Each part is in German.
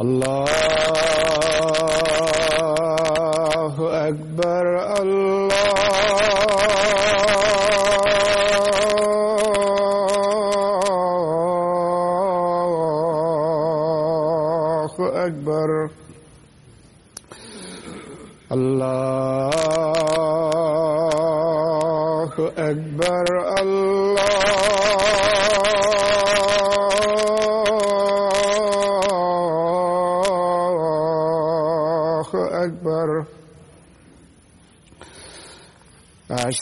الله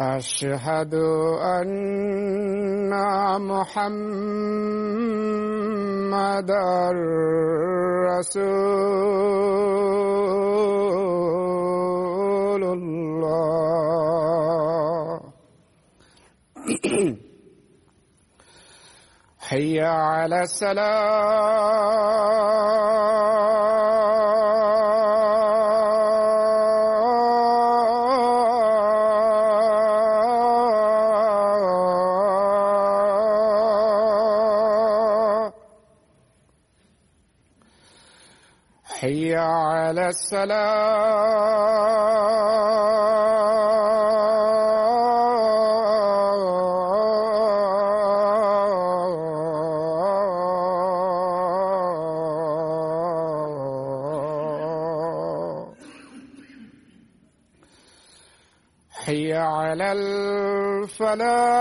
أشهد أن محمدا رسول الله. حي على السلام. على السلام. حي على الفلاح.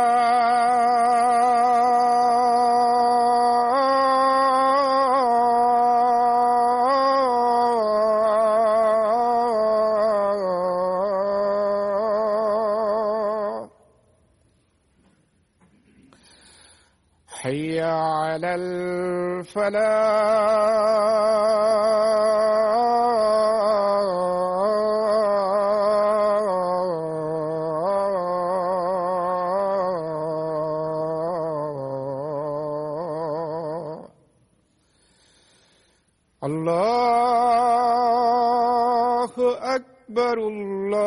الفلاح الله أكبر الله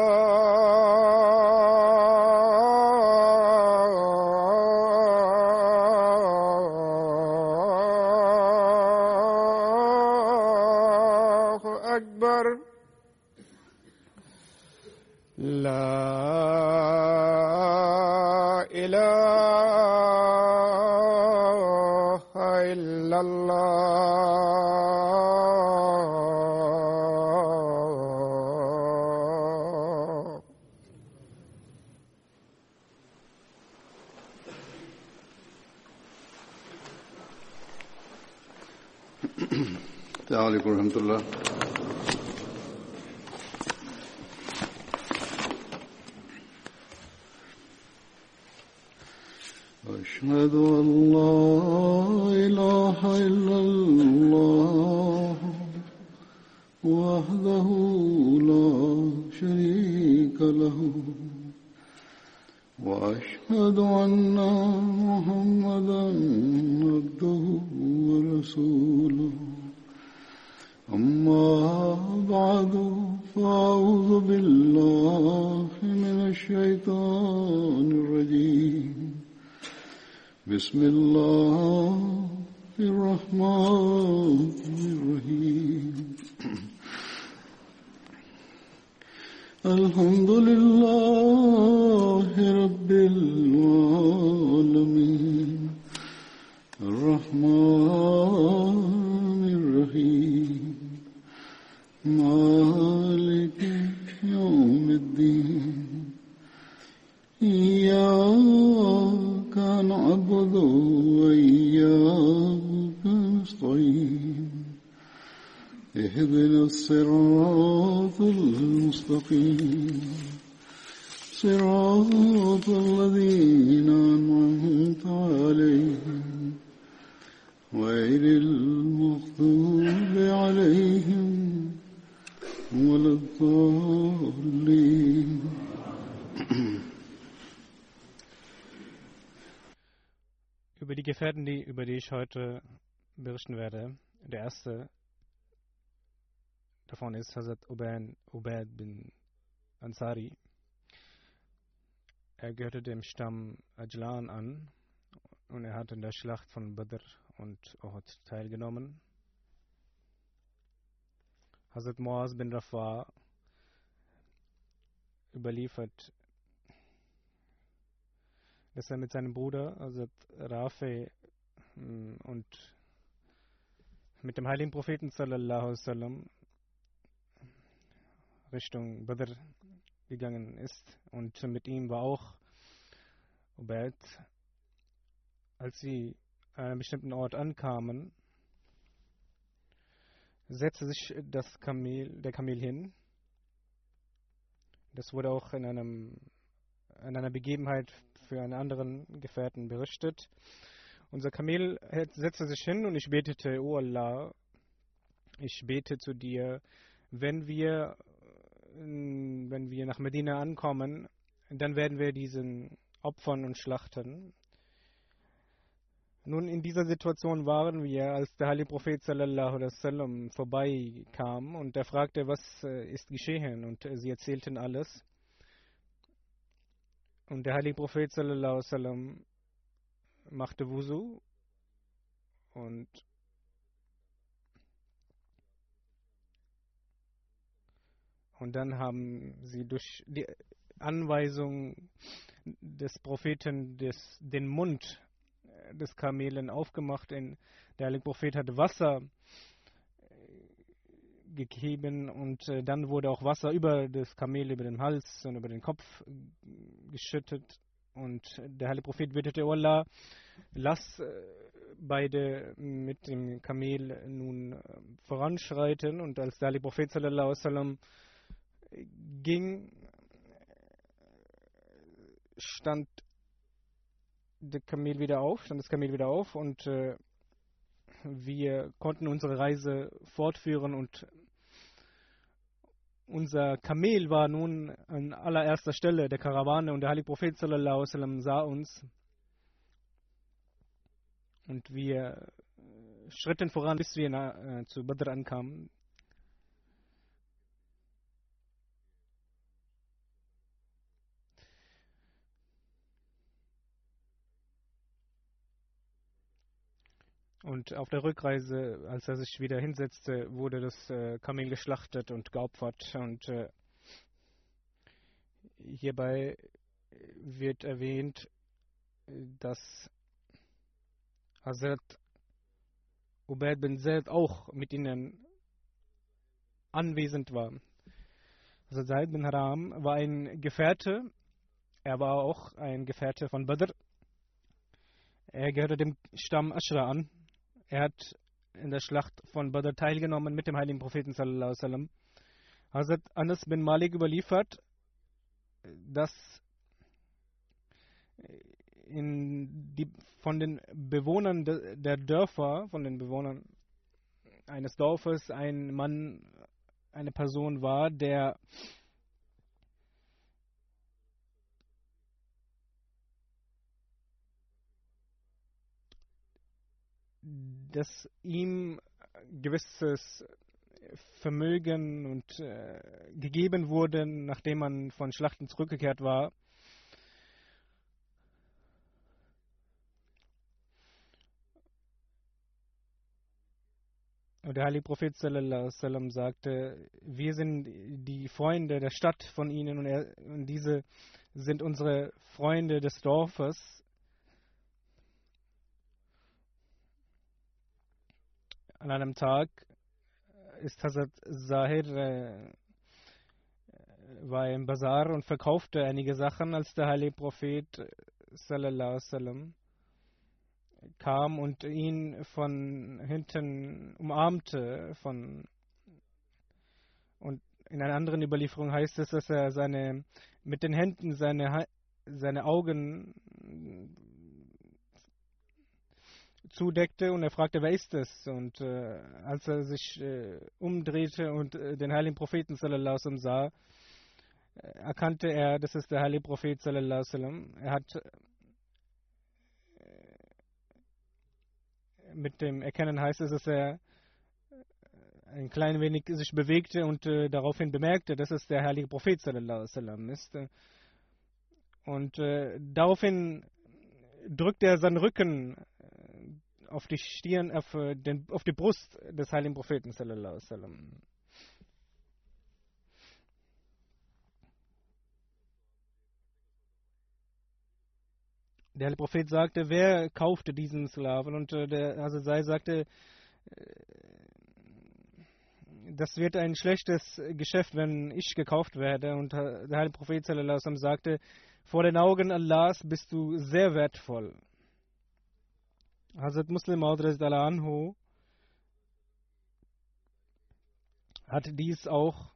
الحمد لله رب العالمين. Berichten werde. Der erste davon ist Hazrat Ubaid, bin Ansari. Er gehörte dem Stamm Ajlan an und er hat in der Schlacht von Badr und Uhud teilgenommen. Hazrat Muaz bin Rafa überliefert, dass er mit seinem Bruder Hazrat Rafi und mit dem heiligen Propheten sallallahu wasallam Richtung Badr gegangen ist und mit ihm war auch Ubaid. Als sie an einem bestimmten Ort ankamen, setzte sich das Kamel, der Kamel hin. Das wurde auch in, einem, in einer Begebenheit für einen anderen Gefährten berichtet. Unser Kamel setzte sich hin und ich betete, O Allah, ich bete zu dir, wenn wir, wenn wir nach Medina ankommen, dann werden wir diesen opfern und schlachten. Nun, in dieser Situation waren wir, als der heilige Prophet sallallahu wasallam vorbeikam und er fragte, was ist geschehen und sie erzählten alles. Und der heilige Prophet sallallahu wasallam machte Wusu und und dann haben sie durch die Anweisung des Propheten des, den Mund des Kamelen aufgemacht. der heilige Prophet hat Wasser gegeben und äh, dann wurde auch Wasser über das Kamel, über den Hals und über den Kopf geschüttet. Und der heilige Prophet bittete oh Allah, lass äh, beide mit dem Kamel nun äh, voranschreiten. Und als der heilige Prophet sallallahu wasallam ging, stand der Kamel wieder auf, stand das Kamel wieder auf und äh, wir konnten unsere Reise fortführen und unser Kamel war nun an allererster Stelle der Karawane und der heilige Prophet sallallahu sah uns und wir schritten voran, bis wir äh, zu Badr ankamen. Und auf der Rückreise, als er sich wieder hinsetzte, wurde das äh, Kamel geschlachtet und geopfert. Und äh, hierbei wird erwähnt, dass Hazrat Ubaid bin Zaid auch mit ihnen anwesend war. Hazrat Zaid bin Haram war ein Gefährte, er war auch ein Gefährte von Badr. Er gehörte dem Stamm Ashra an. Er hat in der Schlacht von Badr teilgenommen mit dem heiligen Propheten. Hazrat Anas bin Malik überliefert, dass die, von den Bewohnern de, der Dörfer, von den Bewohnern eines Dorfes ein Mann, eine Person war, der dass ihm gewisses Vermögen und äh, gegeben wurde, nachdem man von Schlachten zurückgekehrt war. Und der heilige Prophet sallam, sagte, wir sind die Freunde der Stadt von ihnen und, er, und diese sind unsere Freunde des Dorfes. An einem Tag ist Hazrat Zahir äh, war im Bazar und verkaufte einige Sachen, als der heilige Prophet sallallahu sallam, kam und ihn von hinten umarmte, von Und in einer anderen Überlieferung heißt es, dass er seine, mit den Händen seine, seine Augen zudeckte und er fragte, wer ist es? Und äh, als er sich äh, umdrehte und äh, den heiligen Propheten sallallahu sah, äh, erkannte er, das ist der heilige Prophet sallallahu Er hat äh, mit dem Erkennen heißt es, dass er ein klein wenig sich bewegte und äh, daraufhin bemerkte, dass es der heilige Prophet sallallahu ist. Und äh, daraufhin drückte er seinen Rücken äh, auf die Stirn, auf, äh, den, auf die Brust des heiligen Propheten Der heilige Prophet sagte, wer kaufte diesen Sklaven? Und äh, der Hasesai sagte, äh, das wird ein schlechtes Geschäft, wenn ich gekauft werde. Und der heilige Prophet sagte, vor den Augen Allahs bist du sehr wertvoll. Hazrat Muslim anhu hat dies auch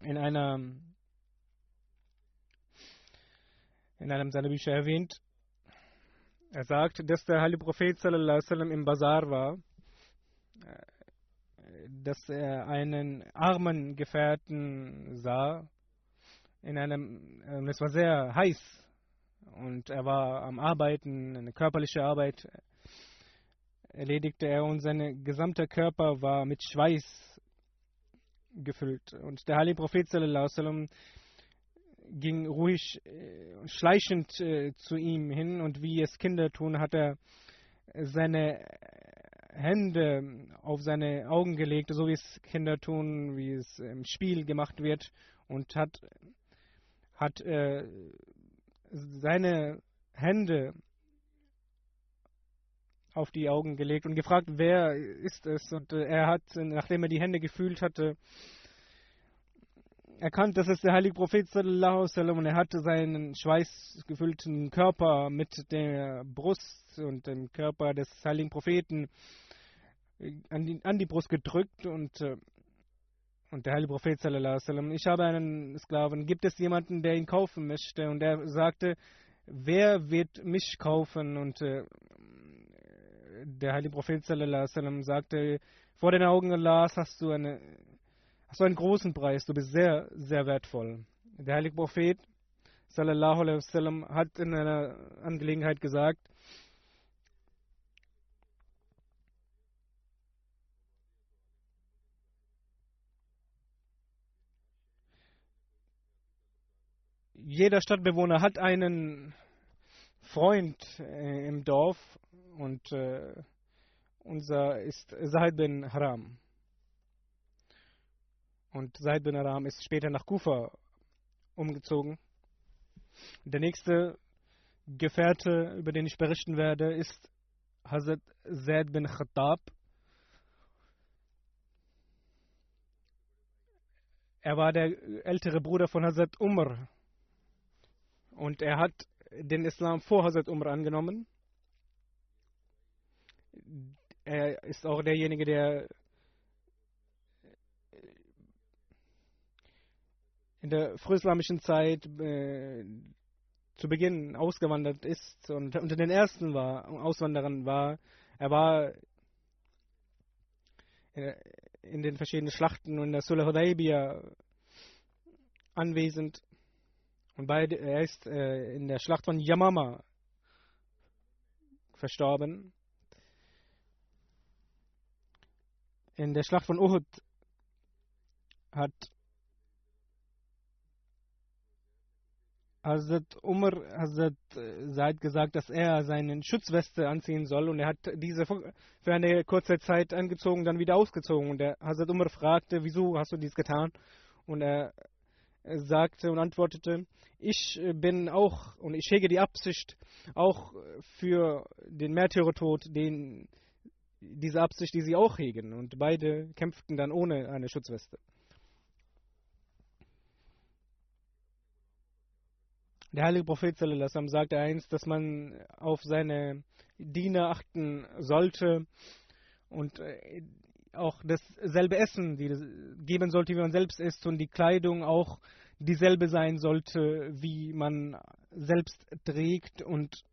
in einer in einem seiner Bücher erwähnt. Er sagt, dass der heilige Prophet sallam, im Bazar war dass er einen armen Gefährten sah. In einem, ähm, es war sehr heiß und er war am Arbeiten, eine körperliche Arbeit erledigte er und sein gesamter Körper war mit Schweiß gefüllt. Und der heilige Prophet sallam, ging ruhig, äh, schleichend äh, zu ihm hin und wie es Kinder tun, hat er seine Hände auf seine Augen gelegt, so wie es Kinder tun, wie es im Spiel gemacht wird, und hat, hat äh, seine Hände auf die Augen gelegt und gefragt, wer ist es? Und äh, er hat, nachdem er die Hände gefühlt hatte, erkannt, dass es der heilige Prophet sallallahu wasallam und er hatte seinen schweißgefüllten Körper mit der Brust und dem Körper des heiligen Propheten an die, an die Brust gedrückt und, äh, und der heilige Prophet sallallahu wasallam, ich habe einen Sklaven, gibt es jemanden, der ihn kaufen möchte? Und er sagte, wer wird mich kaufen? Und äh, der heilige Prophet sallallahu wasallam sagte, vor den Augen Allahs hast du, eine, hast du einen großen Preis, du bist sehr, sehr wertvoll. Der heilige Prophet sallallahu alaihi wasallam hat in einer Angelegenheit gesagt, jeder Stadtbewohner hat einen Freund äh, im Dorf und äh, unser ist Zaid bin Haram. Und Zaid bin Haram ist später nach Kufa umgezogen. Der nächste Gefährte, über den ich berichten werde, ist Hazrat Zaid bin Khattab. Er war der ältere Bruder von Hazrat Umar und er hat den Islam vor Hazrat Umar angenommen. Er ist auch derjenige, der in der frühislamischen Zeit äh, zu Beginn ausgewandert ist und unter den ersten war, Auswanderern war. Er war in den verschiedenen Schlachten und in der Sulh Hudaybiyah anwesend. Und beide, er ist äh, in der Schlacht von Yamama verstorben. In der Schlacht von Uhud hat Hazrat Umar Hazrat Said gesagt, dass er seine Schutzweste anziehen soll und er hat diese für eine kurze Zeit angezogen, dann wieder ausgezogen. Und der Hazrat Umar fragte, wieso hast du dies getan? Und er sagte und antwortete, ich bin auch und ich hege die Absicht auch für den Märtyrertod, den, diese Absicht, die sie auch hegen. Und beide kämpften dann ohne eine Schutzweste. Der heilige Prophet sallam, sagte einst, dass man auf seine Diener achten sollte und äh, auch dasselbe Essen geben sollte, wie man selbst isst und die Kleidung auch dieselbe sein sollte, wie man selbst trägt und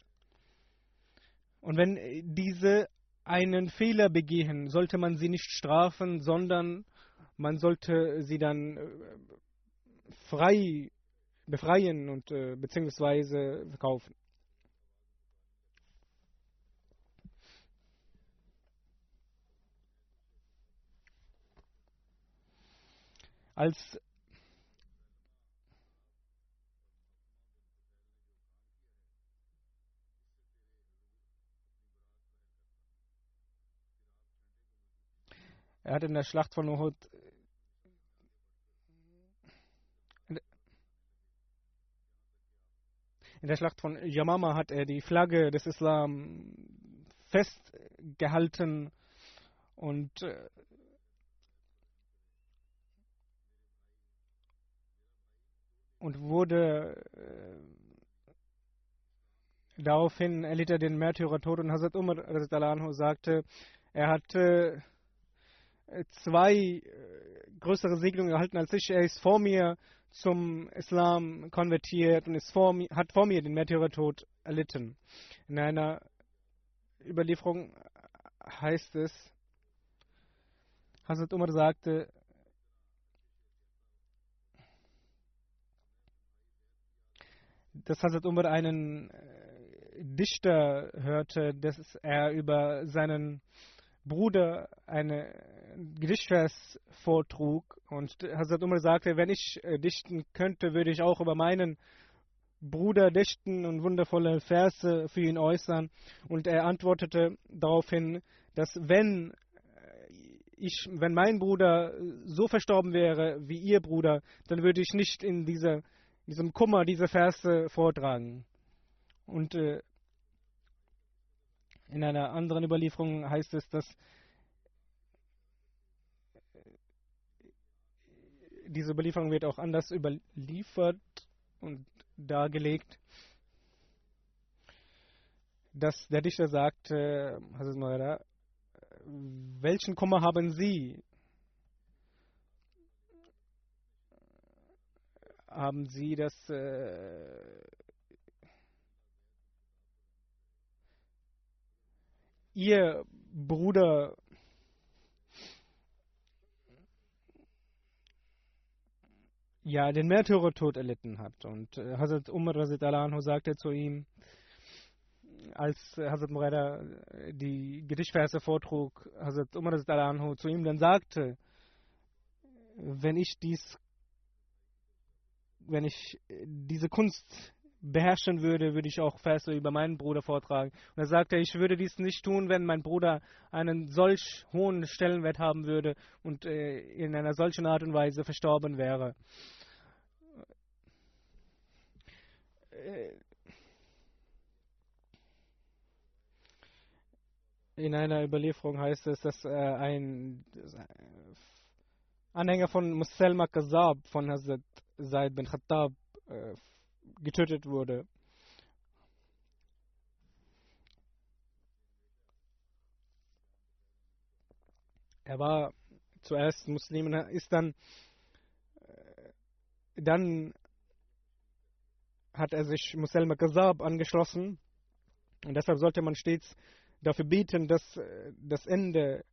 und wenn diese einen Fehler begehen, sollte man sie nicht strafen, sondern man sollte sie dann äh, frei befreien und äh, beziehungsweise verkaufen. Als er hat in der Schlacht von Uhud in der Schlacht von Yamama hat er die Flagge des Islam festgehalten und äh, und wurde äh, daraufhin erlitt er den Märtyrertod und Hazrat Umar sagte, er hatte zwei äh, größere Segnungen erhalten als ich. Er ist vor mir zum Islam konvertiert und ist vor hat vor mir den Märtyrertod erlitten. In einer Überlieferung heißt es, Hazrat Umar sagte, dass Hazrat Umar einen äh, Dichter hörte, dass er über seinen Bruder eine Gedichtvers vortrug und Hazrat Umar sagte, wenn ich äh, dichten könnte, würde ich auch über meinen Bruder dichten und wundervolle Verse für ihn äußern. Und er antwortete daraufhin, dass wenn äh, ich, wenn mein Bruder so verstorben wäre wie ihr Bruder, dann würde ich nicht in dieser diesem Kummer diese Verse vortragen. Und äh, in einer anderen Überlieferung heißt es, dass diese Überlieferung wird auch anders überliefert und dargelegt, dass der Dichter sagt, welchen Kummer haben Sie? haben Sie das äh, Ihr Bruder ja den Märtyrertod erlitten hat. Und äh, Hazrat Umar anhu sagte zu ihm, als Hazrat Murada die Gedichtverse vortrug, Hazrat Umar anhu zu ihm dann sagte, wenn ich dies wenn ich äh, diese Kunst beherrschen würde, würde ich auch Verse über meinen Bruder vortragen. Und er sagte, ich würde dies nicht tun, wenn mein Bruder einen solch hohen Stellenwert haben würde und äh, in einer solchen Art und Weise verstorben wäre. Äh, in einer Überlieferung heißt es, dass äh, ein Anhänger von Muselma Kazab von Hazrat Zaid bin Khattab äh, getötet wurde. Er war zuerst Muslim, ist dann, äh, dann hat er sich Muselma Kazab angeschlossen und deshalb sollte man stets dafür beten, dass äh, das Ende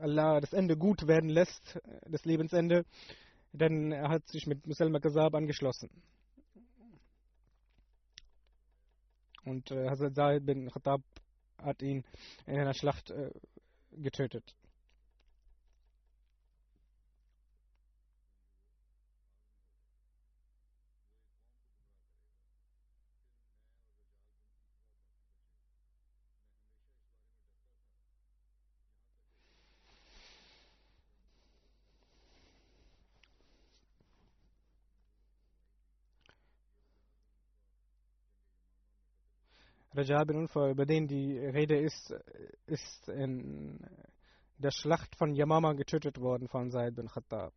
Allah das Ende gut werden lässt, äh, das Lebensende denn er hat sich mit Muselma Kazab angeschlossen. Und äh, Hazrat Zaid bin Khattab hat ihn in einer Schlacht äh, getötet. Rajab bin Unfall, über den die Rede ist, ist in der Schlacht von Yamama getötet worden von Said bin Khattab.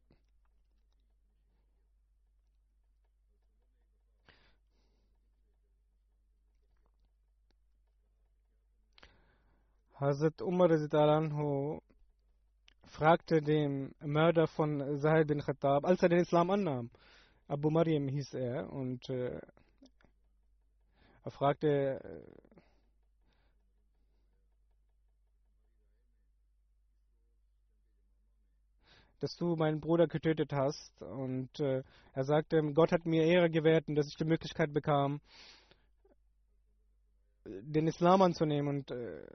Hazrat Umar anhu fragte den Mörder von Sahel bin Khattab, als er den Islam annahm. Abu Maryam hieß er und äh, er fragte, dass du meinen Bruder getötet hast. Und äh, er sagte, Gott hat mir Ehre gewährt und dass ich die Möglichkeit bekam, den Islam anzunehmen. Und, äh,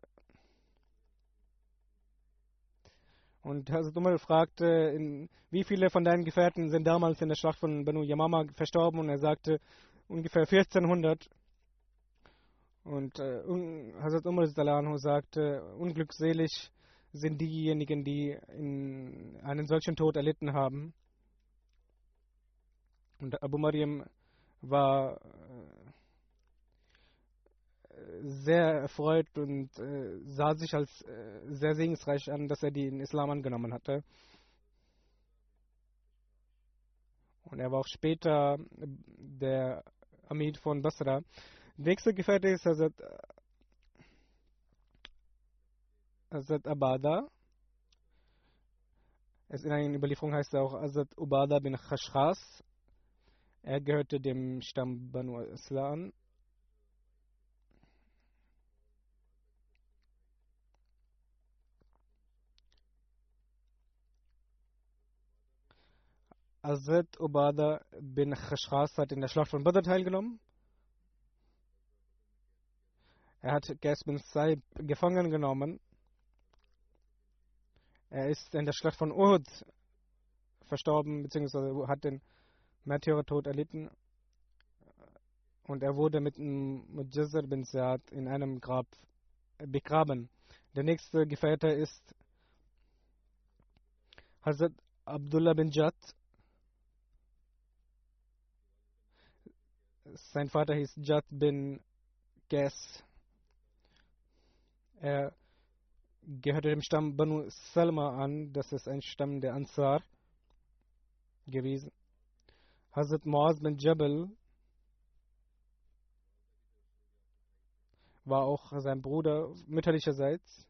und Hazrat Umar fragte, in, wie viele von deinen Gefährten sind damals in der Schlacht von Banu Yamama verstorben? Und er sagte, ungefähr 1400. Und äh, Hazrat Umar sagte, unglückselig sind diejenigen, die einen solchen Tod erlitten haben. Und Abu Mariam war äh, sehr erfreut und äh, sah sich als sehr segensreich an, dass er den Islam angenommen hatte. Und er war auch später der Amid von Basra. Nächster Gefährte ist Hazrat Hazrat Abada. Es in einer Überlieferung heißt er auch Hazrat Ubada bin Khashkhas. Er gehörte dem Stamm Banu Islam. Hazrat Ubada bin Khashkhas hat in der Schlacht von Badr teilgenommen. Er hat Gas bin Saib gefangen genommen er ist in der Schlacht von Uhud verstorben, beziehungsweise hat den Märtyrertod erlitten. Und er wurde mit Mujazir bin Ziyad in einem Grab begraben. Der nächste Gefährte ist Hazrat Abdullah bin Jad. Sein Vater hieß Jad bin Gas. Er gehörte dem Stamm Banu Salma an. Das ist ein Stamm der Ansar gewesen. Hazrat Muaz bin Jabal war auch sein Bruder mütterlicherseits.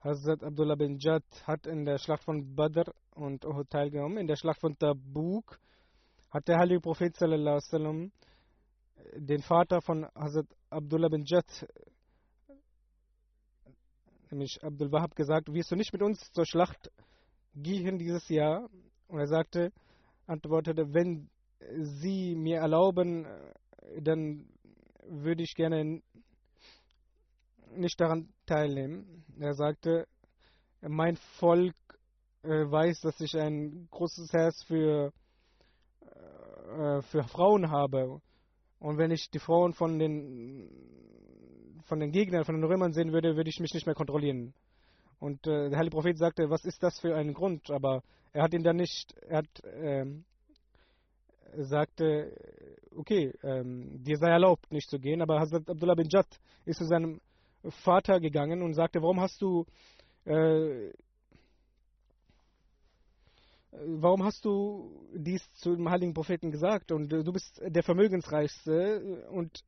Hazrat Abdullah bin Jad hat in der Schlacht von Badr und Uhud teilgenommen. In der Schlacht von Tabuk hat der heilige Prophet sallam, den Vater von Hazrat Abdullah bin Jad nämlich Abdul Wahab, gesagt, wirst du nicht mit uns zur Schlacht gehen dieses Jahr? Und er sagte, antwortete, wenn Sie mir erlauben, dann würde ich gerne nicht daran teilnehmen. Er sagte, mein Volk äh, weiß, dass ich ein großes Herz für, äh, für Frauen habe. Und wenn ich die Frauen von den von den Gegnern, von den Römern sehen würde, würde ich mich nicht mehr kontrollieren. Und äh, der heilige Prophet sagte, was ist das für ein Grund? Aber er hat ihn dann nicht, er hat, ähm, sagte, okay, ähm, dir sei erlaubt, nicht zu gehen. Aber Hazrat Abdullah bin Jad ist zu seinem Vater gegangen und sagte, warum hast du, äh, warum hast du dies zu dem heiligen Propheten gesagt? Und äh, du bist der Vermögensreichste und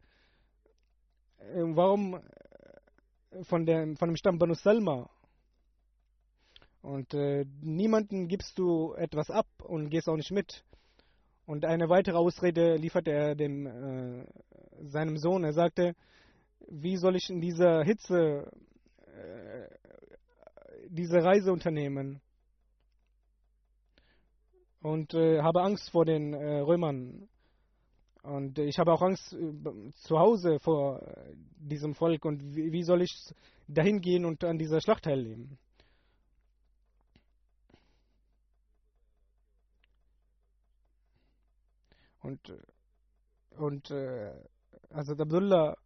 äh, warum äh, von, der, von dem Stamm Banu Salma? Und äh, niemanden gibst du etwas ab und gehst auch nicht mit. Und eine weitere Ausrede lieferte er dem, äh, seinem Sohn. Er sagte, wie soll ich in dieser Hitze äh, diese Reise unternehmen? Und äh, habe Angst vor den äh, Römern. Und ich habe auch Angst äh, zu Hause vor äh, diesem Volk und wie, wie soll ich dahin gehen und an dieser Schlacht teilnehmen? Und, äh, und also Abdullah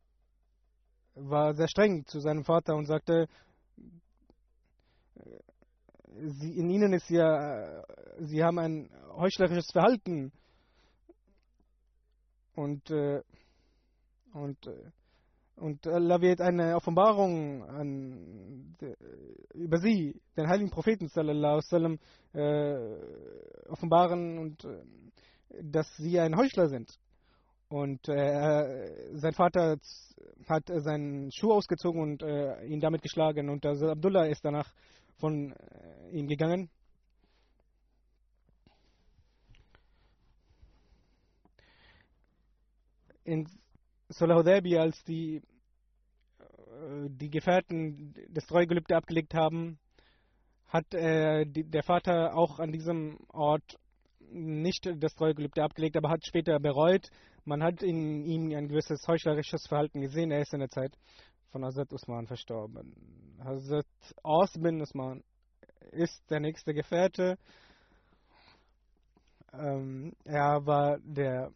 war sehr streng zu seinem Vater und sagte, sie, in ihnen ist ja, sie haben ein heuchlerisches Verhalten und, äh, und, äh, und Allah wird eine Offenbarung an, äh, über sie, den heiligen Propheten sallallahu sallam, äh, offenbaren und äh, dass sie ein Heuchler sind. Und äh, sein Vater hat äh, seinen Schuh ausgezogen und äh, ihn damit geschlagen. Und also Abdullah ist danach von äh, ihm gegangen. In Solahudabi, als die, äh, die Gefährten das Treugelübde abgelegt haben, hat äh, die, der Vater auch an diesem Ort nicht das Treugelübde abgelegt, aber hat später bereut. Man hat in ihm ein gewisses heuchlerisches Verhalten gesehen. Er ist in der Zeit von Hazrat Usman verstorben. Hazrat Aus bin Usman ist der nächste Gefährte. Ähm, er war der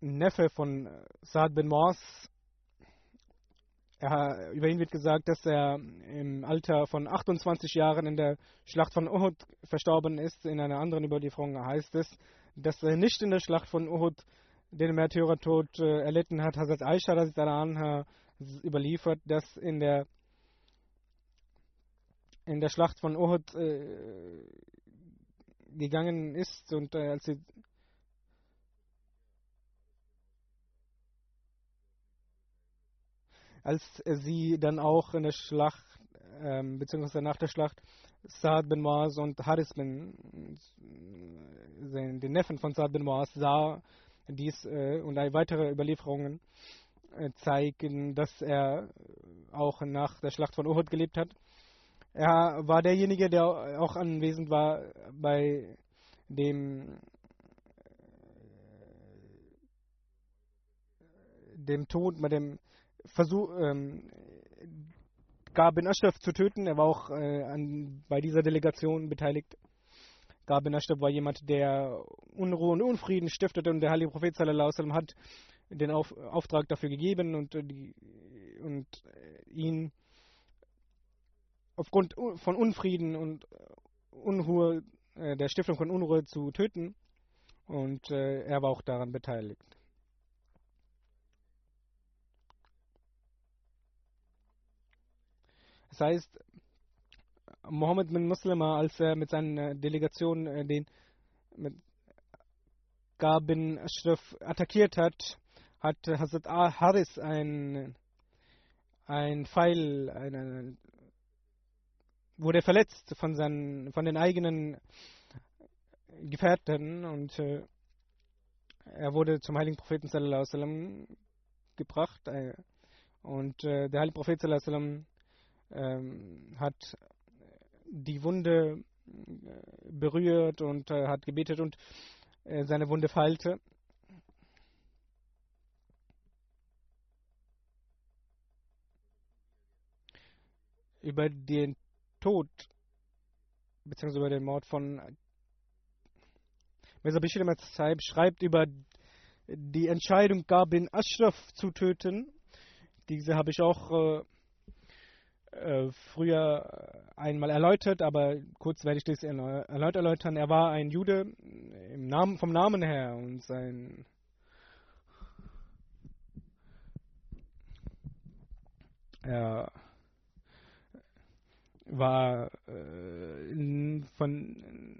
Neffe von Saad bin Mors. Er, über ihn wird gesagt, dass er im Alter von 28 Jahren in der Schlacht von Uhud verstorben ist. In einer anderen Überlieferung heißt es, dass er nicht in der Schlacht von Uhud den Märtyrertod äh, erlitten hat. Hazrat Aisha Anha überliefert, dass in der in der Schlacht von Uhud äh, gegangen ist und äh, als sie als sie dann auch in der Schlacht, ähm, beziehungsweise nach der Schlacht, Saad bin Muaz und Haris bin, den Neffen von Saad bin Muaz, sah dies äh, und weitere Überlieferungen. äh, zeigen, dass er auch nach der Schlacht von Uhud gelebt hat. Er war derjenige, der auch anwesend war bei dem dem Tod, bei dem Versuch, ähm, Gabin Ashraf zu töten. Er war auch äh, an, bei dieser Delegation beteiligt. Gabin Ashraf war jemand, der Unruhe und Unfrieden stiftete und der Heilige Prophet sallam, hat den Auf, Auftrag dafür gegeben und, äh, und äh, ihn aufgrund von Unfrieden und Unruhe, äh, der Stiftung von Unruhe zu töten. Und er war auch daran beteiligt. Das heißt, Mohammed bin Muslima, als er mit seiner Delegation den mit Gabin Ashraf attackiert hat, hat Hazrat Haris ein, ein Pfeil, eine, wurde verletzt von, seinen, von den eigenen Gefährten und äh, er wurde zum heiligen Propheten sallallahu sallam, gebracht äh, und äh, der heilige Prophet sallallahu sallam, ähm, hat die Wunde äh, berührt und äh, hat gebetet und äh, seine Wunde feilte. Über den Tod beziehungsweise über den Mord von Mirza Bashir Saib schreibt über die Entscheidung, Gabin Ashraf zu töten. Diese habe ich auch äh, früher einmal erläutert, aber kurz werde ich das erneut erläutern. Er war ein Jude im Namen, vom Namen her und sein er war äh, von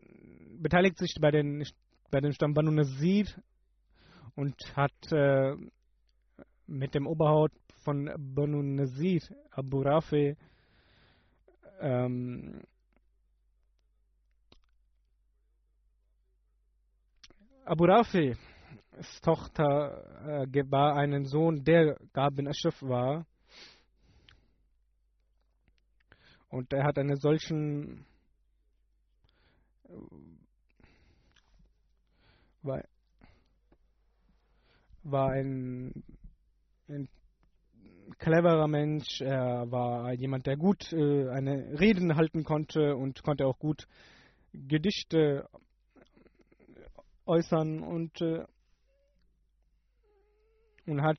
beteiligt sich bei den bei dem Stamm Banu Nazir und hat äh, mit dem Oberhaupt von Banu Nazir, Abu Rafi, ähm, Abu Rafi, Tochter, äh, war einen Sohn, der Gabin Ashraf war. Und er hat einen solchen war, war ein, ein cleverer Mensch, er war jemand, der gut äh, eine Reden halten konnte und konnte auch gut Gedichte äußern und, äh, und hat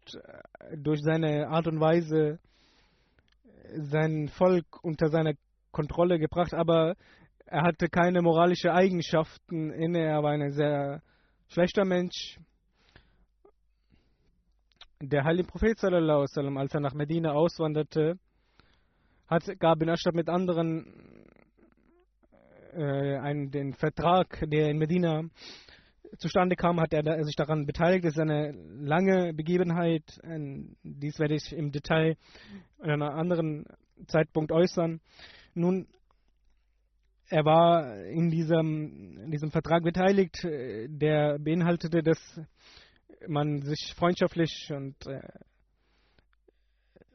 durch seine Art und Weise sein Volk unter seine Kontrolle gebracht, aber er hatte keine moralischen Eigenschaften inne, er war ein sehr schlechter Mensch. Der heilige Prophet sallam, als er nach Medina auswanderte, hat Gabin Ashraf mit anderen äh, einen, den Vertrag, der in Medina zustande kam, hat er sich daran beteiligt. Das ist eine lange Begebenheit. Dies werde ich im Detail an einem anderen Zeitpunkt äußern. Nun, er war in diesem, in diesem Vertrag beteiligt, äh, der beinhaltete, dass man sich freundschaftlich und äh,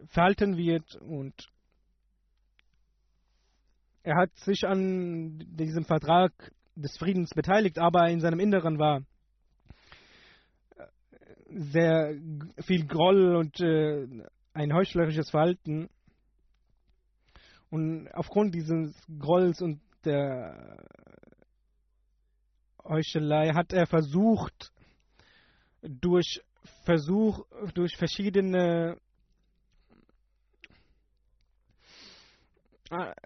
verhalten wird und er hat sich an diesem Vertrag des Friedens beteiligt, aber in seinem Inneren war äh, sehr viel Groll und äh, ein heuchlerisches Verhalten. Und aufgrund dieses Grolls und der Heuchelei hat er versucht, durch Versuch, durch verschiedene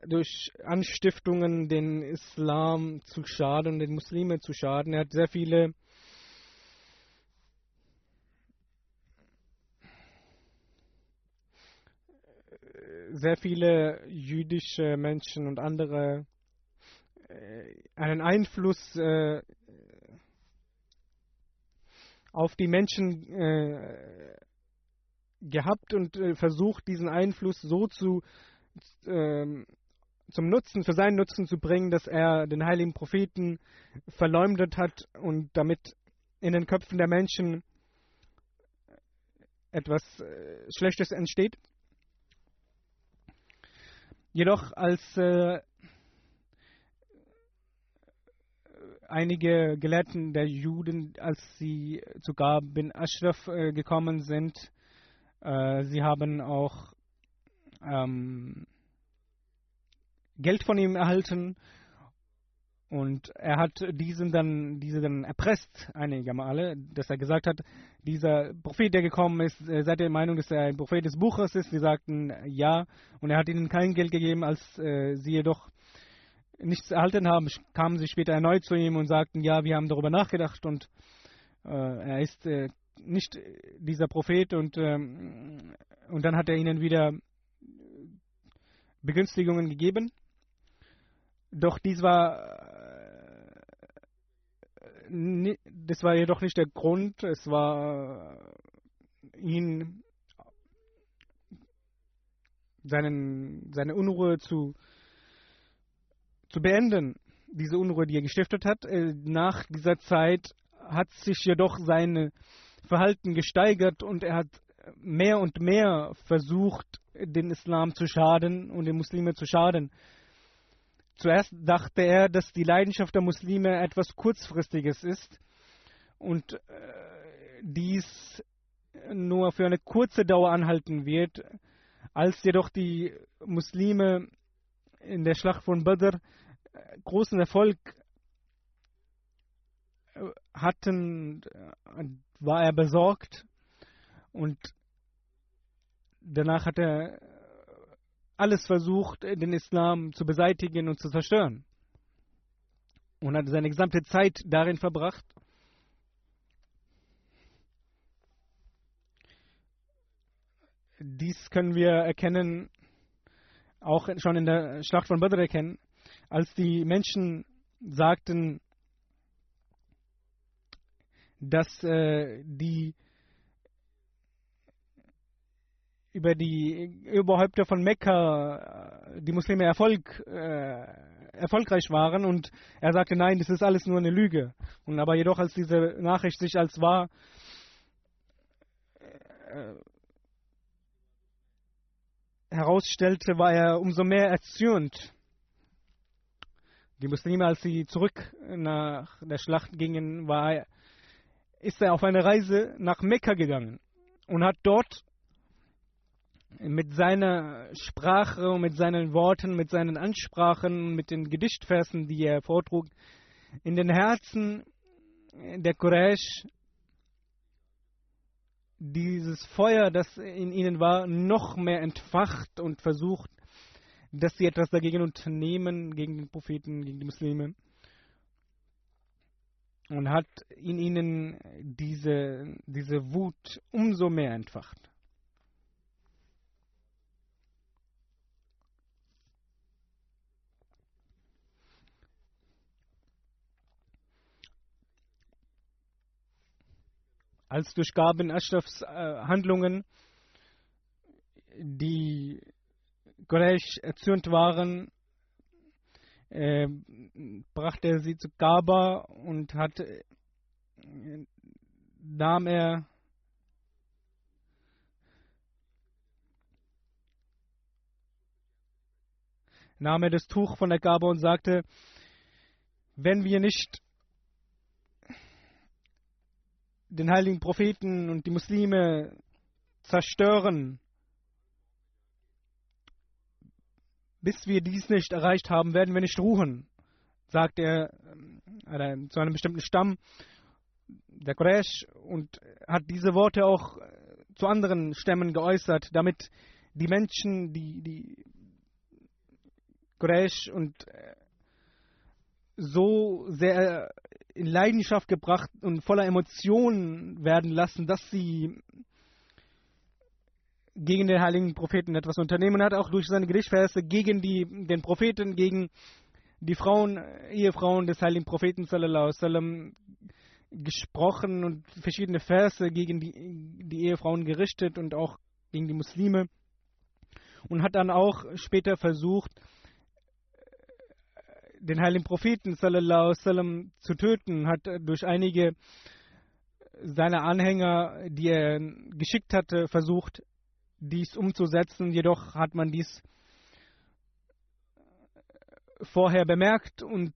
durch Anstiftungen den Islam zu schaden, den Muslimen zu schaden. Er hat sehr viele sehr viele jüdische Menschen und andere äh, einen Einfluss äh, auf die Menschen äh, gehabt und versucht, diesen Einfluss so zu ähm, zum Nutzen, für seinen Nutzen zu bringen, dass er den heiligen Propheten verleumdet hat und damit in den Köpfen der Menschen etwas äh, Schlechtes entsteht. Jedoch als äh, einige Gelehrten der Juden, als sie zu Gab bin Ashraf äh, gekommen sind, äh, sie haben auch ähm, Geld von ihm erhalten. Und er hat diesen dann, diese dann erpresst einige Male, dass er gesagt hat, dieser Prophet, der gekommen ist, äh, seid ihr der Meinung, dass er ein Prophet des Buches ist? Sie sagten ja. Und er hat ihnen kein Geld gegeben, als äh, sie jedoch nichts erhalten haben, kamen sie später erneut zu ihm und sagten, ja, wir haben darüber nachgedacht und äh, er ist äh, nicht dieser Prophet. Und, ähm, und dann hat er ihnen wieder Begünstigungen gegeben. Doch dies war äh, das war jedoch nicht der Grund, es war äh, ihn seinen, seine Unruhe zu zu beenden, diese Unruhe, die er gestiftet hat. Äh, nach dieser Zeit hat sich jedoch sein Verhalten gesteigert und er hat mehr und mehr versucht, den Islam zu schaden und den Muslimen zu schaden. Zuerst dachte er, dass die Leidenschaft der Muslime etwas Kurzfristiges ist und äh, dies nur für eine kurze Dauer anhalten wird. Als jedoch die Muslime in der Schlacht von Badr großen Erfolg äh, hatten, äh, war er besorgt und danach hat er alles versucht, den Islam zu beseitigen und zu zerstören. Und hat seine gesamte Zeit darin verbracht, dies können wir erkennen, auch schon in der Schlacht von Badr erkennen als die Menschen sagten, dass äh, die über die Oberhäupter von Mekka äh, die Muslime Erfolg, äh, erfolgreich waren und er sagte, nein, das ist alles nur eine Lüge. Und aber jedoch, als diese Nachricht sich als wahr äh, herausstellte, war er umso mehr erzürnt. Die Muslime, als sie zurück nach der Schlacht gingen, war, ist er auf eine Reise nach Mekka gegangen und hat dort mit seiner Sprache und mit seinen Worten, mit seinen Ansprachen, mit den Gedichtversen, die er vortrug, in den Herzen der Quraysh dieses Feuer, das in ihnen war, noch mehr entfacht und versucht, dass sie etwas dagegen unternehmen, gegen den Propheten, gegen die Muslime. Und hat in ihnen diese, diese Wut umso mehr entfacht. Als durch Gabin Ashrafs äh, Handlungen die Quraysh erzürnt waren, äh, brachte er sie zu Gaba und hat, äh, nahm er nahm er das Tuch von der Gabe und sagte, wenn wir nicht den heiligen Propheten und die Muslime zerstören, bis wir dies nicht erreicht haben, werden wir nicht ruhen, sagt er äh, zu einem bestimmten Stamm, der Quraysh, und hat diese Worte auch äh, zu anderen Stämmen geäußert, damit die Menschen, die, die Quraysh und äh, so sehr in Leidenschaft gebracht und voller Emotionen werden lassen, dass sie gegen den heiligen Propheten etwas unternehmen. Und hat auch durch seine Gedichtverse gegen die, den Propheten, gegen die Frauen, Ehefrauen des heiligen Propheten sallam, gesprochen und verschiedene Verse gegen die, die Ehefrauen gerichtet und auch gegen die Muslime. Und hat dann auch später versucht, den heiligen Propheten sallam, zu töten, hat durch einige seiner Anhänger, die er geschickt hatte, versucht, dies umzusetzen. Jedoch hat man dies vorher bemerkt und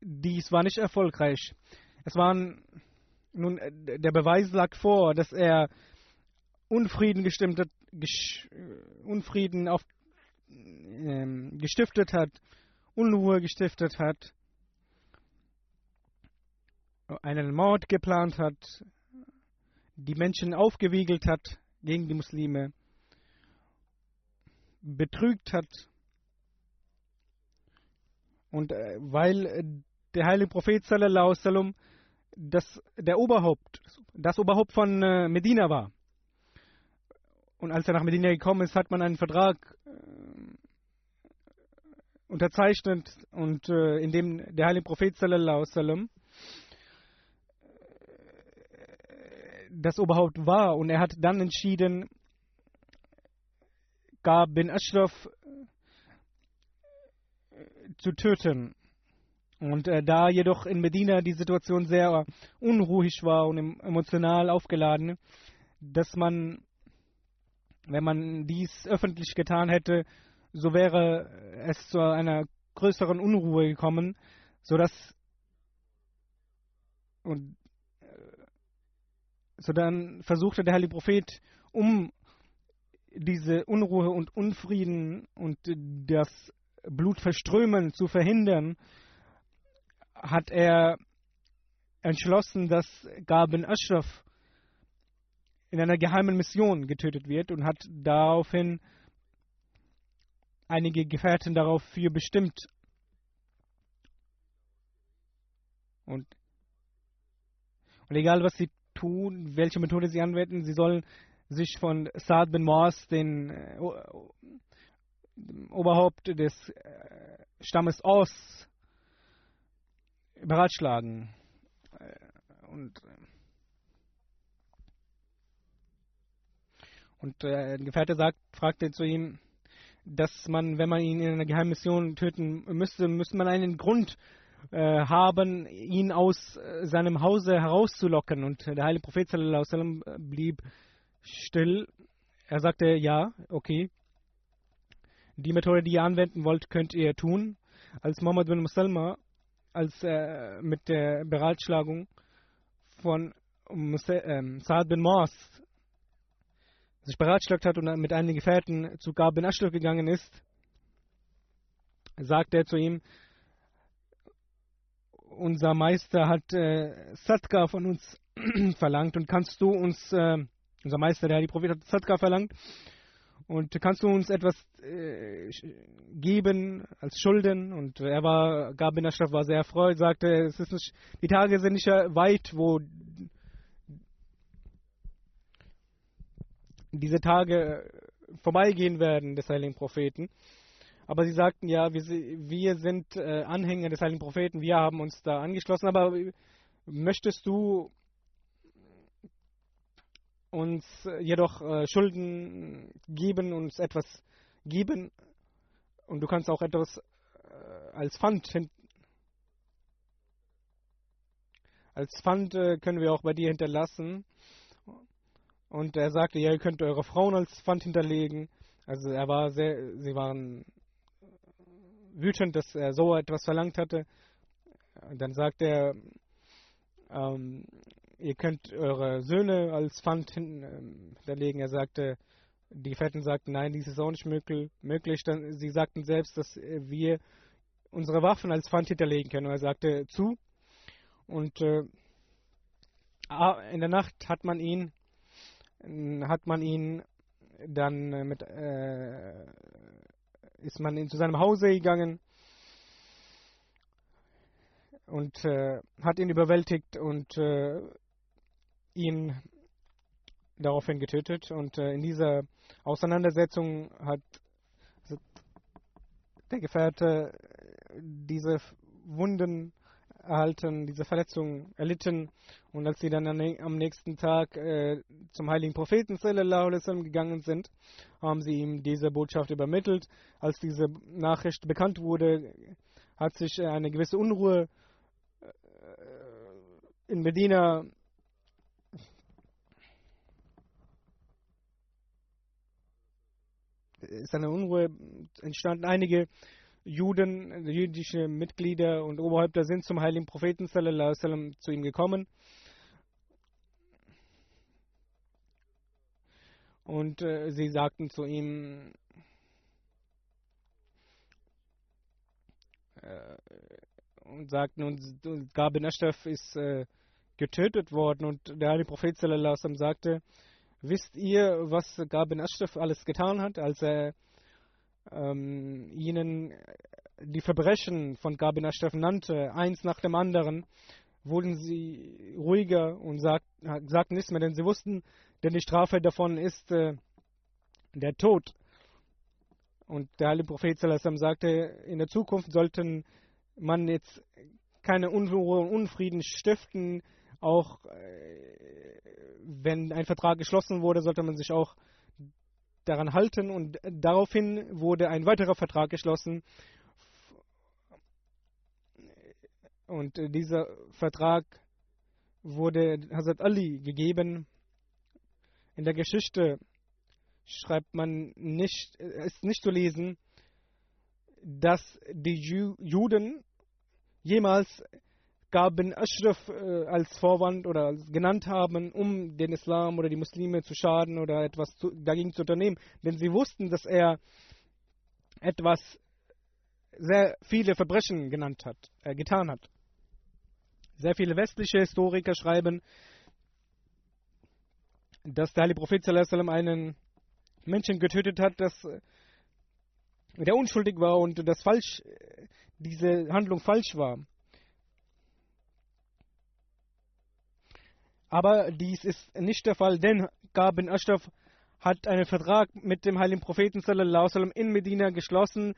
dies war nicht erfolgreich. Es waren nun der Beweis lag vor, dass er Unfrieden gestimmt hat, Unfrieden auf, ähm, gestiftet hat Unruhe gestiftet hat, einen Mord geplant hat, die Menschen aufgewiegelt hat gegen die Muslime, betrügt hat. Und äh, weil äh, der heilige Prophet sallallahu sallam, das der Oberhaupt, das Oberhaupt von äh, Medina war. Und als er nach Medina gekommen ist, hat man einen Vertrag unterzeichnet und äh, in dem der heilige Prophet sallallahu sallam das Oberhaupt war und er hat dann entschieden, Gab bin Ashraf äh, zu töten. Und äh, da jedoch in Medina die Situation sehr unruhig war und emotional aufgeladen, dass man, wenn man dies öffentlich getan hätte, so wäre es zu einer größeren Unruhe gekommen, sodass und äh, so dann versuchte der heilige Prophet, um diese Unruhe und Unfrieden und das Blutverströmen zu verhindern, hat er entschlossen, dass Gaben Ashraf in einer geheimen Mission getötet wird und hat daraufhin einige Gefährten dafür bestimmt. Und, und egal was sie tun, welche Methode sie anwenden, sie sollen sich von Saad bin Moas, den äh, Oberhaupt des äh, Stammes Aus, beratschlagen. Äh, und, und äh, ein Gefährte sagt, fragte zu ihm, dass man, wenn man ihn in einer Geheimmission töten müsste, müsste man einen Grund äh, haben, ihn aus äh, seinem Hause herauszulocken. Und der heilige Prophet sallam, blieb still. Er sagte, ja, okay. Die Methode, die ihr anwenden wollt, könnt ihr tun. Als Muhammad bin Musalma, als äh, mit der Beratschlagung von ähm, Saad bin Moas sich beratschlagt hat und mit einigen Gefährten zu Gab bin gegangen ist, sagt er zu ihm, unser Meister hat äh, Sadka von uns verlangt und kannst du uns, äh, unser Meister, der die Prophet hat Sadka verlangt, und kannst du uns etwas äh, geben als Schulden? Und er war, Gab bin Ashraf war sehr erfreut, sagte, es ist nicht, die Tage sind nicht weit, wo diese Tage vorbeigehen werden des heiligen Propheten. Aber sie sagten ja, wir, wir sind äh, Anhänger des heiligen Propheten, wir haben uns da angeschlossen. Aber möchtest du uns jedoch äh, Schulden geben, uns etwas geben und du kannst auch etwas äh, als Pfand hin als Pfand äh, können wir auch bei dir hinterlassen. Und er sagte, ja, ihr könnt eure Frauen als Pfand hinterlegen. Also er war sehr, sie waren wütend, dass er so etwas verlangt hatte. Dann sagte er, ähm, ihr könnt eure Söhne als Pfand hinterlegen. Er sagte, die Fetten sagten, nein, dies ist auch nicht möglich. möglich. Dann, sie sagten selbst, dass wir unsere Waffen als Pfand hinterlegen können. Und er sagte zu. Und äh, in der Nacht hat man ihn, hat man ihn dann äh, mit, äh, ist man zu seinem Hause gegangen und äh, hat ihn überwältigt und äh, ihn daraufhin getötet. Und äh, in dieser Auseinandersetzung hat der Gefährte diese Wunden erhalten, diese Verletzung erlitten. Und als sie dann am nächsten Tag äh, zum heiligen Propheten sallam, gegangen sind, haben sie ihm diese Botschaft übermittelt. Als diese Nachricht bekannt wurde, hat sich eine gewisse Unruhe äh, in Medina ist eine Unruhe entstanden. Einige Juden, jüdische Mitglieder und Oberhäupter sind zum heiligen Propheten sallam, zu ihm gekommen. Und äh, sie sagten zu ihm, äh, und sagten, und Gabin Ashraf ist äh, getötet worden. Und der heilige Prophet sallam, sagte, wisst ihr, was Gabin Ashraf alles getan hat, als er ähm, ihnen die Verbrechen von Gabin Ashraf nannte, eins nach dem anderen, wurden sie ruhiger und sagt, sagten nichts mehr, denn sie wussten, denn die Strafe davon ist äh, der Tod. Und der heilige Prophet Salassam sagte, in der Zukunft sollten man jetzt keine Unruhe und Unfrieden stiften. Auch äh, wenn ein Vertrag geschlossen wurde, sollte man sich auch daran halten und daraufhin wurde ein weiterer Vertrag geschlossen. Und dieser Vertrag wurde Hazrat Ali gegeben. In der Geschichte schreibt man nicht, ist nicht zu lesen, dass die Juden jemals Gaben Ashraf äh, als Vorwand oder als genannt haben, um den Islam oder die Muslime zu schaden oder etwas zu, dagegen zu unternehmen. Denn sie wussten, dass er etwas sehr viele Verbrechen genannt hat, äh, getan hat. Sehr viele westliche Historiker schreiben, dass der Heilige Prophet einen Menschen getötet hat, das, äh, der unschuldig war und das falsch, äh, diese Handlung falsch war. Aber dies ist nicht der Fall, denn Gab bin Ashraf hat einen Vertrag mit dem heiligen Propheten sallallahu sallam, in Medina geschlossen,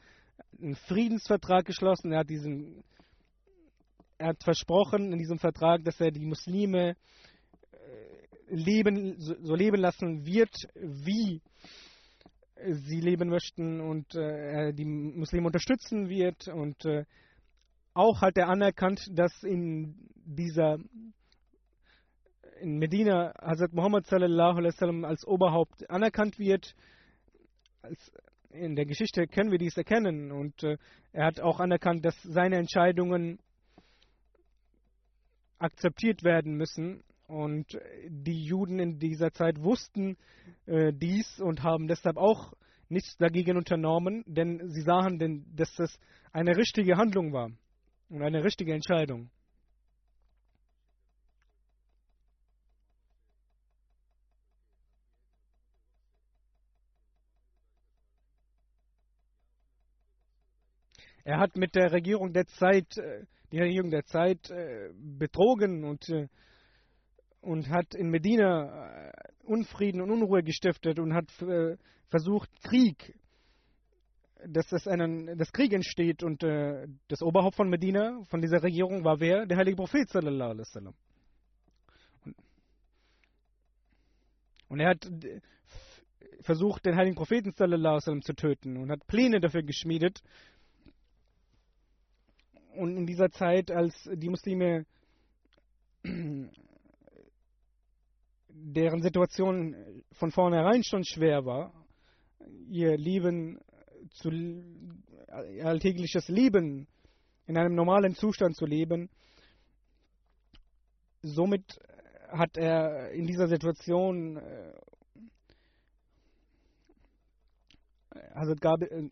einen Friedensvertrag geschlossen. Er hat diesen er hat versprochen in diesem Vertrag, dass er die Muslime äh, leben, so leben lassen wird, wie sie leben möchten und äh, die Muslime unterstützen wird und äh, auch hat er anerkannt, dass in dieser in Medina Hazrat Muhammad sallallahu als Oberhaupt anerkannt wird. In der Geschichte können wir dies erkennen und äh, er hat auch anerkannt, dass seine Entscheidungen akzeptiert werden müssen und die Juden in dieser Zeit wussten äh, dies und haben deshalb auch nichts dagegen unternommen, denn sie sahen, denn, dass das eine richtige Handlung war und eine richtige Entscheidung. Er hat mit der Regierung der Zeit, äh, die Regierung der Zeit äh, betrogen und, äh, und hat in Medina Unfrieden und Unruhe gestiftet und hat versucht, Krieg, dass es einen, dass Krieg entsteht und das Oberhaupt von Medina, von dieser Regierung war wer? Der heilige Prophet. Und er hat versucht, den heiligen Propheten zu töten und hat Pläne dafür geschmiedet. Und in dieser Zeit, als die Muslime deren Situation von vornherein schon schwer war, ihr Leben zu alltägliches Leben in einem normalen Zustand zu leben. Somit hat er in dieser Situation äh, Hazrat Gabi, äh,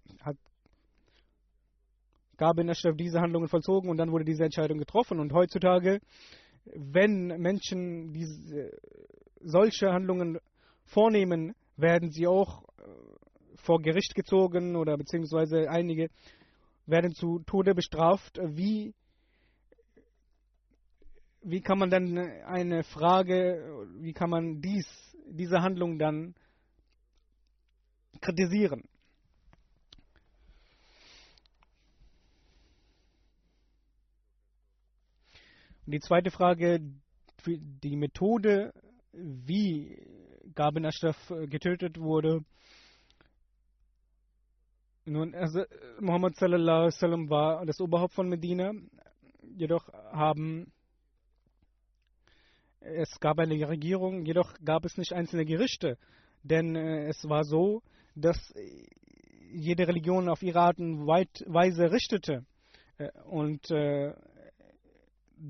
hat Gabin Ashraf diese Handlungen vollzogen und dann wurde diese Entscheidung getroffen. Und heutzutage, wenn Menschen diese, solche Handlungen vornehmen, werden sie auch äh, vor Gericht gezogen oder beziehungsweise einige werden zu Tode bestraft. Wie, wie kann man dann eine Frage, wie kann man dies, diese Handlung dann kritisieren? Die zweite Frage, die Methode, wie Gabin Ashraf äh, getötet wurde. Nun, also Muhammad sallallahu wasallam war das Oberhaupt von Medina, jedoch haben es gab eine Regierung, jedoch gab es nicht einzelne Gerichte, denn äh, es war so, dass jede Religion auf ihre Art und Weise richtete. Äh, und äh,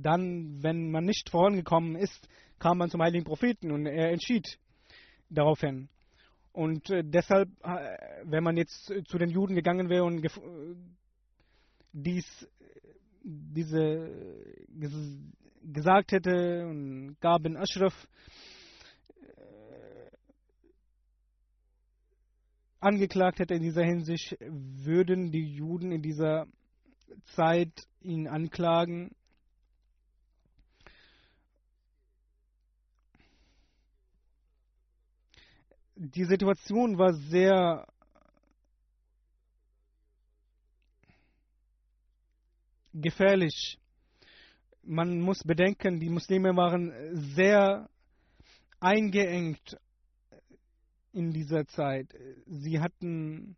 dann, wenn man nicht vorangekommen ist, kam man zum heiligen Propheten und er entschied daraufhin. Und äh, deshalb, äh, wenn man jetzt zu den Juden gegangen wäre und dies, diese ges gesagt hätte und Gabin Ashraf äh, angeklagt hätte in dieser Hinsicht, würden die Juden in dieser Zeit ihn anklagen die Situation war sehr gefährlich. Man muss bedenken, die Muslime waren sehr eingeengt in dieser Zeit. Sie hatten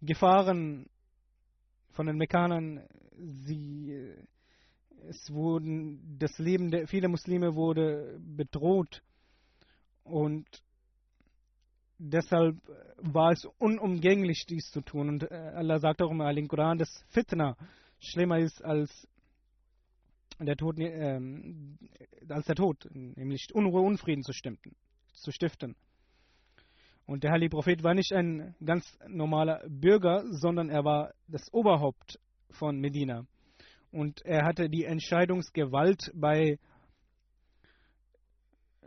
Gefahren von den Mekkanern. Sie, es wurden, das Leben der vieler Muslime wurde bedroht und deshalb war es unumgänglich, dies zu tun. Und äh, Allah sagt auch im Heiligen Koran, dass Fitna schlimmer ist als der Tod, ähm, als der Tod, nämlich Unruhe, Unfrieden zu stiften. Zu stiften. Und der Heilige Prophet war nicht ein ganz normaler Bürger, sondern er war das Oberhaupt von Medina. Und er hatte die Entscheidungsgewalt bei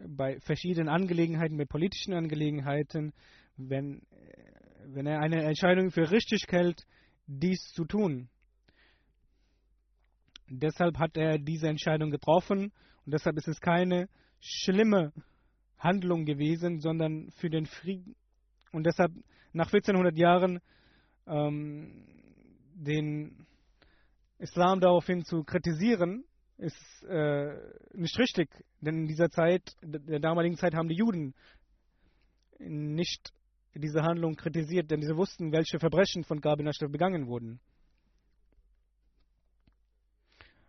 bei verschiedenen Angelegenheiten, bei politischen Angelegenheiten, wenn, wenn er eine Entscheidung für richtig hält, dies zu tun. Deshalb hat er diese Entscheidung getroffen und deshalb ist es keine schlimme Handlung gewesen, sondern für den Frieden. Und deshalb nach 1400 Jahren ähm, den Islam daraufhin zu kritisieren, ist äh, nicht richtig, denn in dieser Zeit, der damaligen Zeit, haben die Juden nicht diese Handlung kritisiert, denn sie wussten, welche Verbrechen von Gabin Ashraf begangen wurden.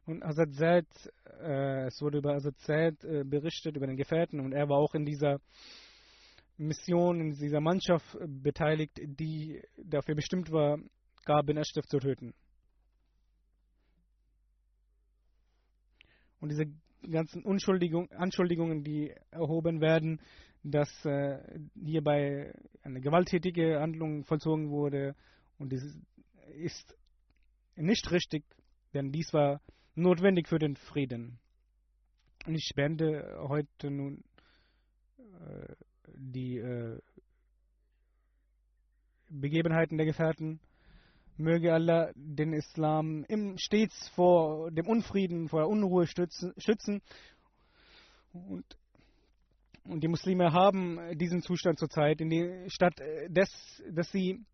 Und Hazrat Zaid, äh, es wurde über Hazrat Zaid äh, berichtet, über den Gefährten, und er war auch in dieser Mission, in dieser Mannschaft beteiligt, die dafür bestimmt war, Gabin Ashraf zu töten. Und diese ganzen Unschuldigung, Anschuldigungen, die erhoben werden, dass äh, hierbei eine gewalttätige Handlung vollzogen wurde, und das ist nicht richtig, denn dies war notwendig für den Frieden. Und ich spende heute nun äh, die äh, Begebenheiten der Gefährten. Möge Allah den Islam stets vor dem Unfrieden, vor der Unruhe schützen. Und, und die Muslime haben diesen Zustand zurzeit, statt des, dass sie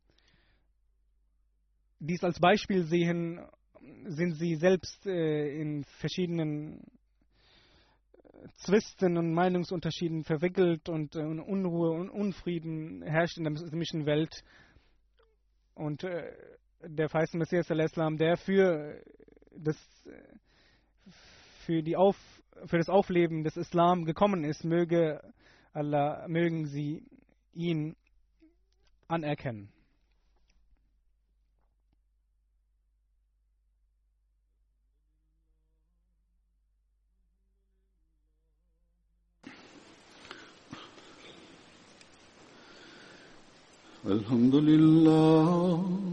dies als Beispiel sehen, sind sie selbst äh, in verschiedenen Zwisten und Meinungsunterschieden verwickelt und äh, Unruhe und Unfrieden herrscht in der muslimischen Welt. Und äh, der feiste Messias al-Islam, der für das, für, die Auf, für das Aufleben des Islam gekommen ist, möge Allah, mögen sie ihn anerkennen. الحمد لله